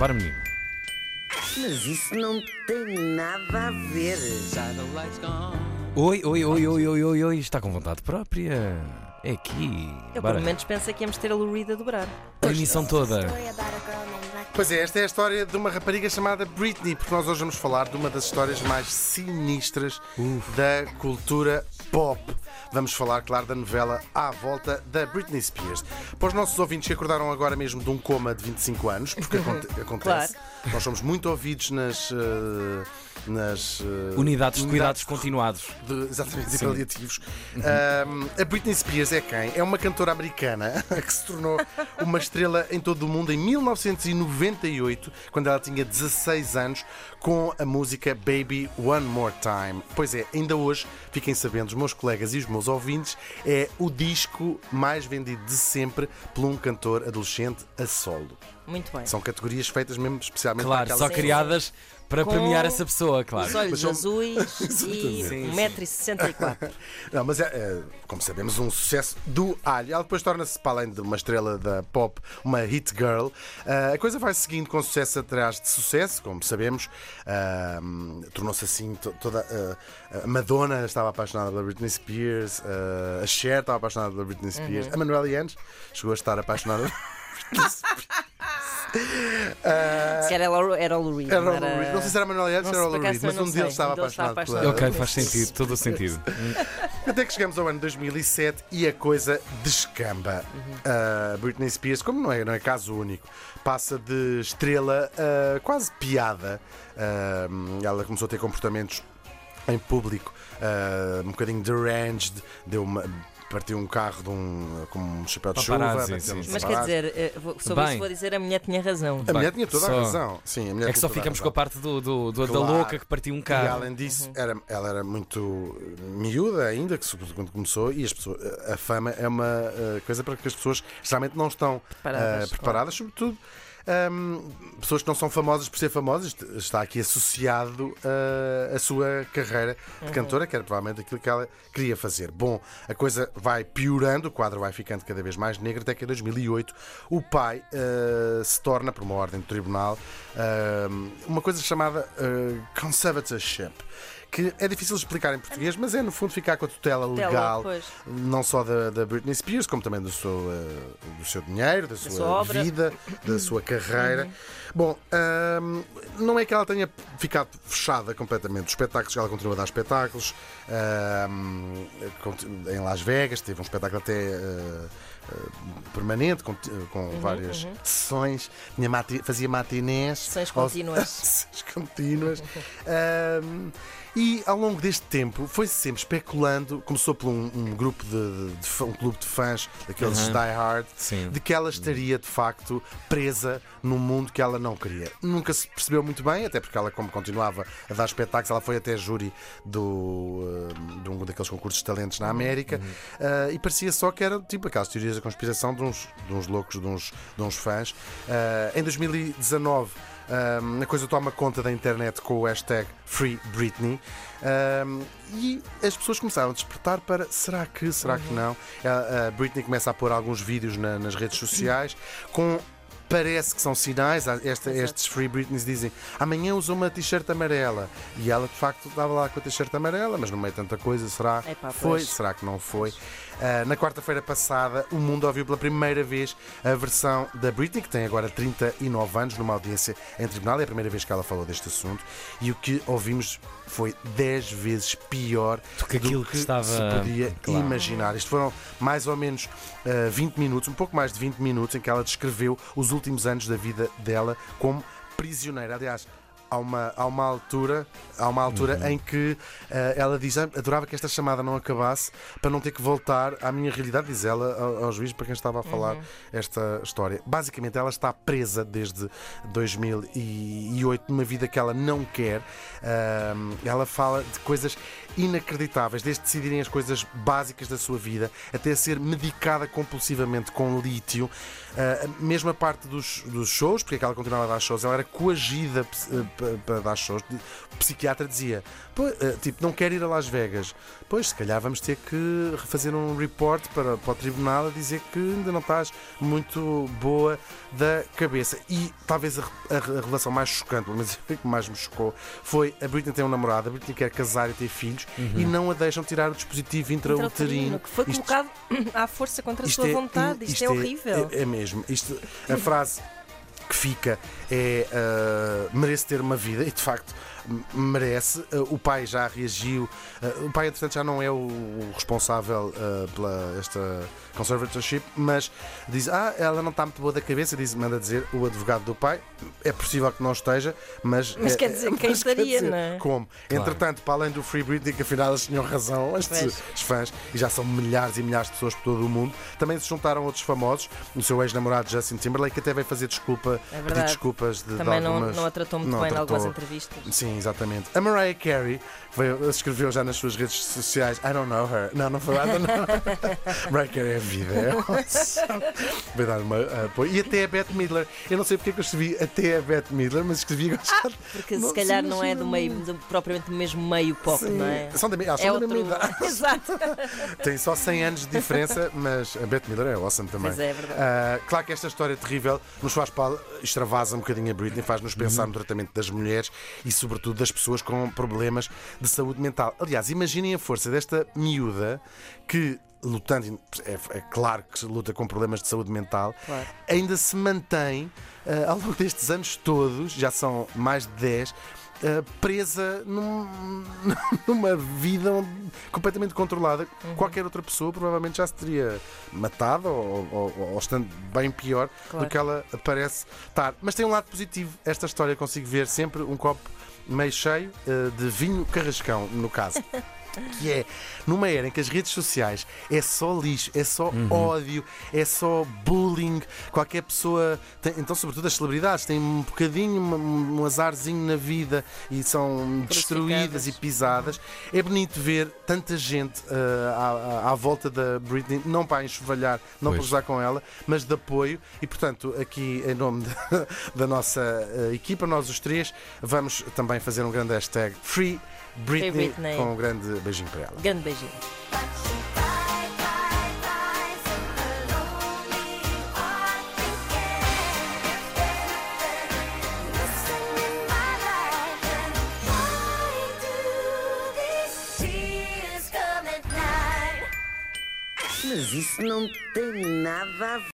Bora, menino. Mas isso não tem nada a ver. Oi, oi, oi, oi, oi, oi, oi. Está com vontade própria? É aqui. Eu, Bora. pelo menos, pensei que íamos ter a Lou Reed a dobrar. A emissão toda. Pois é, esta é a história de uma rapariga chamada Britney, porque nós hoje vamos falar de uma das histórias mais sinistras da cultura pop. Vamos falar, claro, da novela À Volta da Britney Spears. Para os nossos ouvintes que acordaram agora mesmo de um coma de 25 anos, porque aconte- acontece, nós somos muito ouvidos nas. eh, nas eh, Unidades de cuidados continuados. de, exatamente, de paliativos. Ahm, a Britney Spears é quem? É uma cantora americana que se tornou uma estrela em todo o mundo em 1998, quando ela tinha 16 anos, com a música Baby One More Time. Pois é, ainda hoje, fiquem sabendo, os meus colegas e os meus ouvintes, é o disco mais vendido de sempre por um cantor adolescente a solo. Muito bem. São categorias feitas mesmo especialmente Claro, para só aquelas criadas para Com premiar essa pessoa, claro. Os olhos são- azuis e Sim, 1,64m. Não, mas é, é, como sabemos, um sucesso do alho. Ela depois torna-se, para além de uma estrela da pop, uma hit girl. Ah, a coisa vai seguindo com sucesso atrás de sucesso, como sabemos. Ah, Tornou-se assim to- toda. ah, a Madonna estava apaixonada pela Britney Spears, a Cher estava apaixonada pela Britney Spears, a Manuela Yanes chegou a estar apaixonada. Ah, Se era, ela- era o Lou Reed. era o não Lou Reed. Não sei se era Não ou era o acaso mas um sei. estava apaixonado pela. Ok, faz sentido, todo o sentido. Até que chegamos ao ano 2007 e a coisa descamba. A Britney Spears, como não é, não é caso único, passa de estrela a quase piada. Ah, ela começou a ter comportamentos em público um bocadinho deranged, deu uma. Partiu um carro de um, com um chapéu de chuva. Paparazzi, sim. Mas quer paparazzi. dizer, eh, vou- sobre Bem. isso vou dizer a mulher tinha razão. A mulher tinha toda só- a razão. Sim, a mulher É que tinha só toda ficamos com razão. a parte do, do- do- da Claro. louca que partiu um E carro. além disso, era, ela era muito miúda ainda, que se- quando começou, e as pessoas, a fama é uma eh, coisa para que as pessoas geralmente não estão Preparadas, eh, preparadas sobretudo. Ahm, pessoas que não são famosas por ser famosas, est- está aqui associado eh, a sua carreira de cantora, que era provavelmente aquilo que ela queria fazer. Bom, a coisa vai piorando, o quadro vai ficando cada vez mais negro, até que em 2008 o pai eh, se torna, por uma ordem do tribunal, ahm, uma coisa chamada eh, conservatorship. Que é difícil de explicar em português, mas é no fundo ficar com a tutela Tutela, legal, pois. não só da, da Britney Spears, como também do seu, eh, do seu dinheiro, da sua, sua. Uhum. vida, da sua carreira. Bom, ahm, não é que ela tenha ficado fechada completamente. Os espetáculos, ela continua a dar espetáculos em Las Vegas, teve um espetáculo até. eh, permanente, com, com Uhum, várias sessões, Tinha mati- fazia matinés, Sessões contínuas. sessões contínuas. Ahm, e ao longo deste tempo foi-se sempre especulando, começou por um, um grupo de, de fã- um clube de fãs, daqueles Uhum. die hard, Sim. de que ela estaria de facto presa num mundo que ela não queria. Nunca se percebeu muito bem, até porque ela, como continuava a dar espetáculos, ela foi até júri do, ah, de um daqueles concursos de talentos na América ah, e parecia só que era tipo aquelas teorias da conspiração de uns, de uns loucos, de uns, de uns fãs. Ah, em 2019. Um, a coisa toma conta da internet com o hashtag Free Britney um, e as pessoas começaram a despertar para será que, será que não? A, a Britney começa a pôr alguns vídeos na- nas redes sociais com. Parece que são sinais, esta- estes Free Britneys dizem amanhã usa uma t-shirt amarela e ela de facto estava lá com a t-shirt amarela, mas no meio de tanta coisa, será que Epá, foi? pois. Será que não foi? Ah, na quarta-feira passada, o mundo ouviu pela primeira vez a versão da Britney, que tem agora 39 anos, numa audiência em tribunal. É a primeira vez que ela falou deste assunto. E o que ouvimos foi 10 vezes pior Do que aquilo que estava- se podia Claro. imaginar. Isto foram mais ou menos ah, 20 minutos, um pouco mais de 20 minutos, em que ela descreveu os últimos anos da vida dela como prisioneira. Aliás, há uma, há uma altura, há uma altura Uhum. em que ah, ela diz "Ah, adorava que esta chamada não acabasse para não ter que voltar à minha realidade, diz ela ao, ao juiz para quem estava a falar esta história. Basicamente, ela está presa desde 2008 numa vida que ela não quer. Ah, ela fala de coisas inacreditáveis, desde decidirem as coisas básicas da sua vida até ser medicada compulsivamente com lítio. Ah, mesmo a parte dos, dos shows, porque é que ela continuava a dar shows, ela era coagida eh, para dar shows. O psiquiatra dizia: "Pô, eh, tipo, não quero ir a Las Vegas. Pois, se calhar vamos ter que fazer um report para, para o tribunal a dizer que ainda não estás muito boa da cabeça. E talvez a, a- a relação mais chocante, pelo menos o que mais me chocou, foi a Britney tem um namorado, a Britney quer casar e ter filhos e não a deixam tirar o dispositivo intrauterino. Que foi Isto- colocado à força contra a sua vontade. Isto, é horrível. É, é mesmo. Isto, a frase que fica é ah, merece ter uma vida e de facto merece. Ah, o pai já reagiu. Ah, o pai, entretanto, já não é o, o responsável pela esta conservatorship, mas diz: Ah, ela não está muito boa da cabeça. Diz, manda dizer o advogado do pai. É possível que não esteja, mas. Mas é- quer dizer, quem mas quer estaria, dizer, não é? Como? Entretanto, para além do Free Britney, que afinal eles tinham razão, os fãs, e já são milhares e milhares de pessoas por todo o mundo, também se juntaram outros famosos. O seu ex-namorado Justin Timberlake até veio fazer desculpa, É pedir desculpas de, de Também não, algumas. não a tratou muito não bem em algumas tratou. entrevistas. Sim, exatamente. A Mariah Carey veio, escreveu já nas suas redes sociais I don't know her. Não, não foi know her. Mariah Carey é vida. É awesome. Veio dar uma uh, apoio. E até a Beth Midler. Eu não sei porque é que eu escrevi até a Beth Midler, mas escrevi gostado. Porque Não se calhar se não é do meio, do- propriamente do mesmo meio pop, Sim. não é? São da, ah, são É da outro. mesma idade. Exato. Tem só 100 anos de diferença, mas a Beth Midler é awesome também. Pois é, é verdade. Ah, claro que esta história terrível nos faz extravasa um bocadinho a Britney, faz-nos pensar no tratamento das mulheres e, sobretudo, das pessoas com problemas de saúde mental. Aliás, imaginem a força desta miúda que. Lutando, é, é claro que luta com problemas de saúde mental, Claro. ainda se mantém ah, ao longo destes anos todos, já são mais de 10, ah, presa num- numa vida completamente controlada. Uhum. Qualquer outra pessoa provavelmente já se teria matado ou, ou- ou estando bem pior Claro. do que ela parece estar. Mas tem um lado positivo. Esta história consigo ver sempre um copo meio cheio ah, de vinho carrascão, no caso. Que é numa era em que as redes sociais é só lixo, é só ódio, é só bullying. Qualquer pessoa, tem- então, sobretudo as celebridades, têm um bocadinho, um, um azarzinho na vida e são destruídas e pisadas. É bonito ver tanta gente ah, à, à- volta da Britney, não para enxovalhar, não para Pois. usar com ela, mas de apoio. E portanto, aqui em nome da, da nossa ah, equipa, nós os três, vamos também fazer um grande hashtag Free Britney, Britney. com um grande beijinho para ela. Grande beijinho. Mas isso não tem nada a ver.